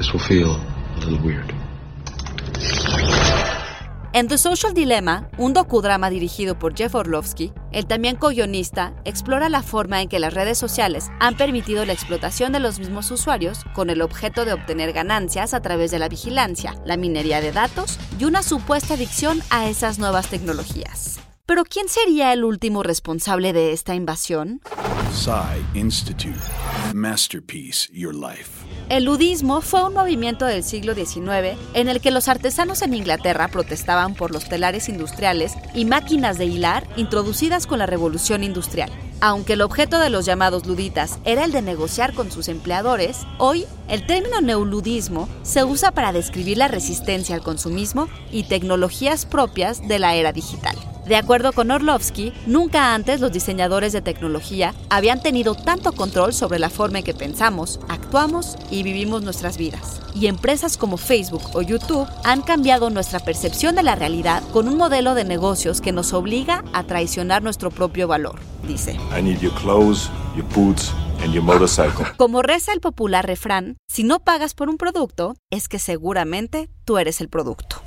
This will feel a little weird. En The Social Dilemma, un docudrama dirigido por Jeff Orlovsky, el también co-guionista explora la forma en que las redes sociales han permitido la explotación de los mismos usuarios con el objeto de obtener ganancias a través de la vigilancia, la minería de datos y una supuesta adicción a esas nuevas tecnologías. Pero ¿quién sería el último responsable de esta invasión? Psy Institute. Masterpiece Your Life. El ludismo fue un movimiento del siglo XIX en el que los artesanos en Inglaterra protestaban por los telares industriales y máquinas de hilar introducidas con la revolución industrial. Aunque el objeto de los llamados luditas era el de negociar con sus empleadores, hoy el término neoludismo se usa para describir la resistencia al consumismo y tecnologías propias de la era digital. De acuerdo con Orlovsky, nunca antes los diseñadores de tecnología habían tenido tanto control sobre la forma en que pensamos, actuamos y vivimos nuestras vidas. Y empresas como Facebook o YouTube han cambiado nuestra percepción de la realidad con un modelo de negocios que nos obliga a traicionar nuestro propio valor, dice. I need your clothes, your boots, and your motorcycle. Como reza el popular refrán, si no pagas por un producto, es que seguramente tú eres el producto.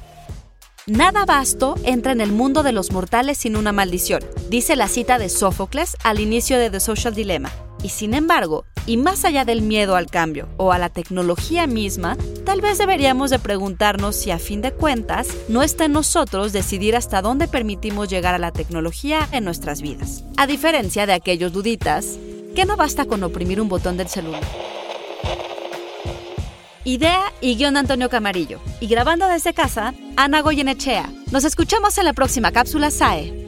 Nada vasto entra en el mundo de los mortales sin una maldición, dice la cita de Sófocles al inicio de The Social Dilemma. Y sin embargo, y más allá del miedo al cambio o a la tecnología misma, tal vez deberíamos de preguntarnos si a fin de cuentas no está en nosotros decidir hasta dónde permitimos llegar a la tecnología en nuestras vidas. A diferencia de aquellos duditas, que no basta con oprimir un botón del celular. Idea y guion Antonio Camarillo. Y grabando desde casa, Ana Goyenechea. Nos escuchamos en la próxima cápsula SAE.